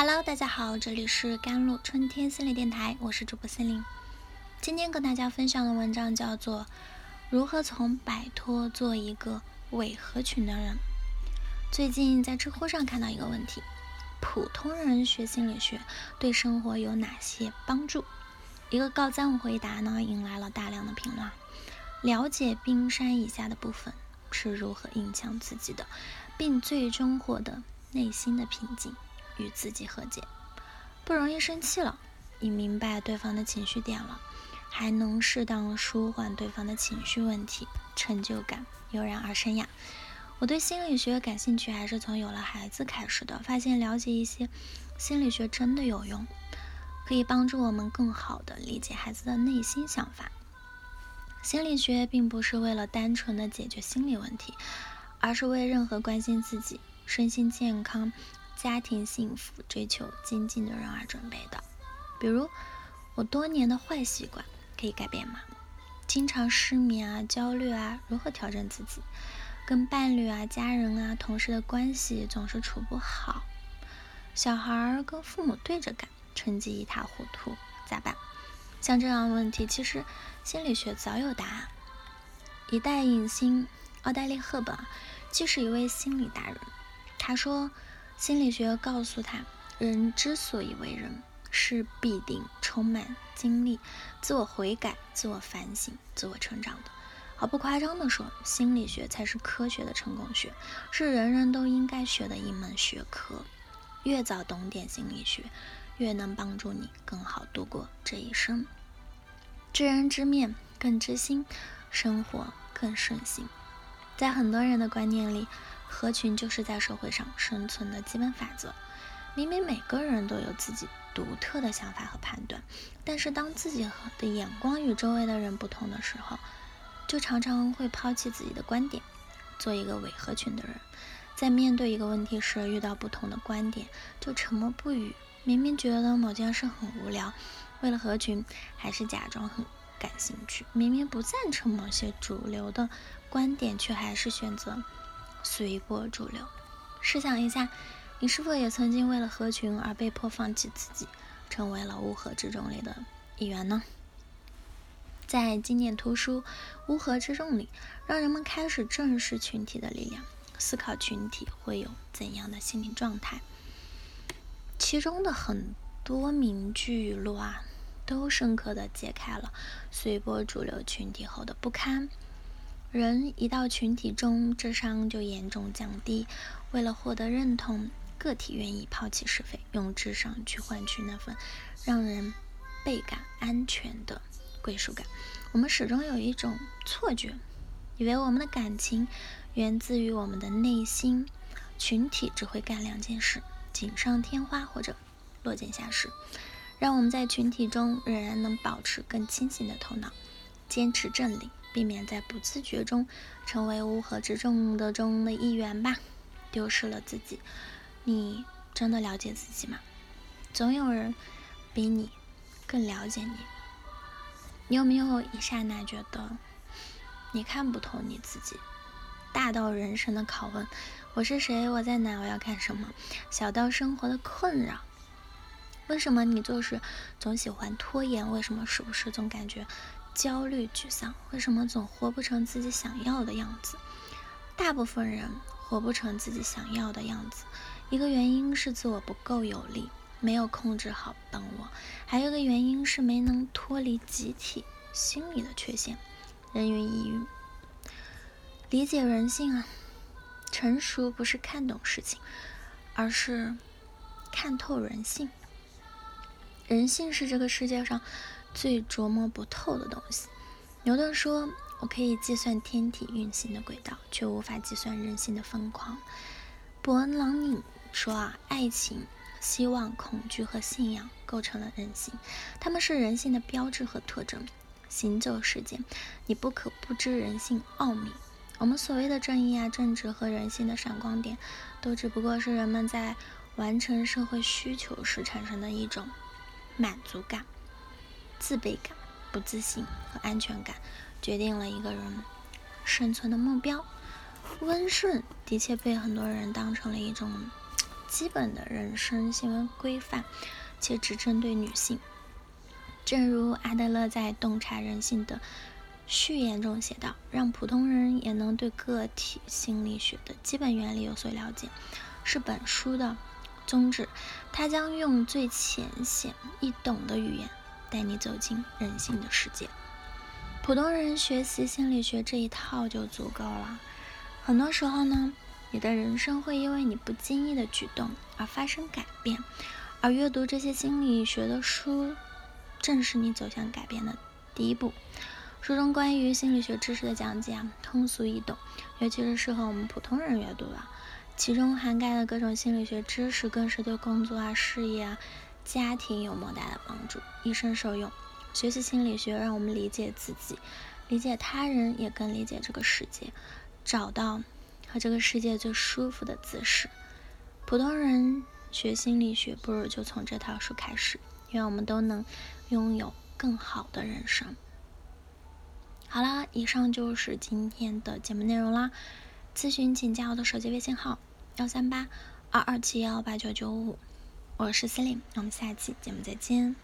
Hello，大家好，这里是甘露春天心理电台，我是主播心灵。今天跟大家分享的文章叫做《如何从摆脱做一个伪合群的人》。最近在知乎上看到一个问题：普通人学心理学对生活有哪些帮助？一个高赞回答呢，引来了大量的评论。了解冰山以下的部分是如何影响自己的，并最终获得内心的平静。与自己和解，不容易生气了，你明白对方的情绪点了，还能适当舒缓对方的情绪问题，成就感油然而生呀。我对心理学感兴趣，还是从有了孩子开始的。发现了解一些心理学真的有用，可以帮助我们更好的理解孩子的内心想法。心理学并不是为了单纯的解决心理问题，而是为任何关心自己身心健康。家庭幸福、追求精进的人而准备的。比如，我多年的坏习惯可以改变吗？经常失眠啊、焦虑啊，如何调整自己？跟伴侣啊、家人啊、同事的关系总是处不好，小孩儿跟父母对着干，成绩一塌糊涂，咋办？像这样的问题，其实心理学早有答案。一代影星奥黛丽·赫本既是一位心理达人，她说。心理学告诉他，人之所以为人，是必定充满经历、自我悔改、自我反省、自我成长的。毫不夸张地说，心理学才是科学的成功学，是人人都应该学的一门学科。越早懂点心理学，越能帮助你更好度过这一生。知人知面更知心，生活更顺心。在很多人的观念里，合群就是在社会上生存的基本法则。明明每个人都有自己独特的想法和判断，但是当自己的眼光与周围的人不同的时候，就常常会抛弃自己的观点，做一个伪合群的人。在面对一个问题时，遇到不同的观点就沉默不语。明明觉得某件事很无聊，为了合群，还是假装很感兴趣。明明不赞成某些主流的观点，却还是选择。随波逐流。试想一下，你是否也曾经为了合群而被迫放弃自己，成为了乌合之众里的一员呢？在经典图书《乌合之众》里，让人们开始正视群体的力量，思考群体会有怎样的心理状态。其中的很多名句语录啊，都深刻的揭开了随波逐流群体后的不堪。人一到群体中，智商就严重降低。为了获得认同，个体愿意抛弃是非，用智商去换取那份让人倍感安全的归属感。我们始终有一种错觉，以为我们的感情源自于我们的内心。群体只会干两件事：锦上添花或者落井下石。让我们在群体中仍然能保持更清醒的头脑，坚持正理。避免在不自觉中成为乌合之众的中的一员吧，丢失了自己。你真的了解自己吗？总有人比你更了解你。你有没有一刹那觉得你看不透你自己？大到人生的拷问：我是谁？我在哪？我要干什么？小到生活的困扰：为什么你做事总喜欢拖延？为什么时不时总感觉？焦虑、沮丧，为什么总活不成自己想要的样子？大部分人活不成自己想要的样子，一个原因是自我不够有力，没有控制好本我；还有一个原因是没能脱离集体心理的缺陷。人云亦云，理解人性啊！成熟不是看懂事情，而是看透人性。人性是这个世界上。最琢磨不透的东西。牛顿说：“我可以计算天体运行的轨道，却无法计算人性的疯狂。”伯恩·朗宁说：“啊，爱情、希望、恐惧和信仰构成了人性，它们是人性的标志和特征。行走世间，你不可不知人性奥秘。我们所谓的正义啊、正直和人性的闪光点，都只不过是人们在完成社会需求时产生的一种满足感。”自卑感、不自信和安全感决定了一个人生存的目标。温顺的确被很多人当成了一种基本的人生行为规范，且只针对女性。正如阿德勒在《洞察人性》的序言中写道：“让普通人也能对个体心理学的基本原理有所了解，是本书的宗旨。他将用最浅显易懂的语言带你走进人性的世界。普通人学习心理学这一套就足够了。很多时候呢。”你的人生会因为你不经意的举动而发生改变，而阅读这些心理学的书，正是你走向改变的第一步。书中关于心理学知识的讲解啊，通俗易懂，尤其是适合我们普通人阅读的。其中涵盖的各种心理学知识，更是对工作啊、事业啊、家庭有莫大的帮助，一生受用。学习心理学，让我们理解自己，理解他人，也更理解这个世界，找到。和这个世界最舒服的姿势。普通人学心理学，不如就从这套书开始。愿我们都能拥有更好的人生。好啦，以上就是今天的节目内容啦。咨询请加我的手机微信号：幺三八二二七幺八九九五。我是司令，我们下期节目再见。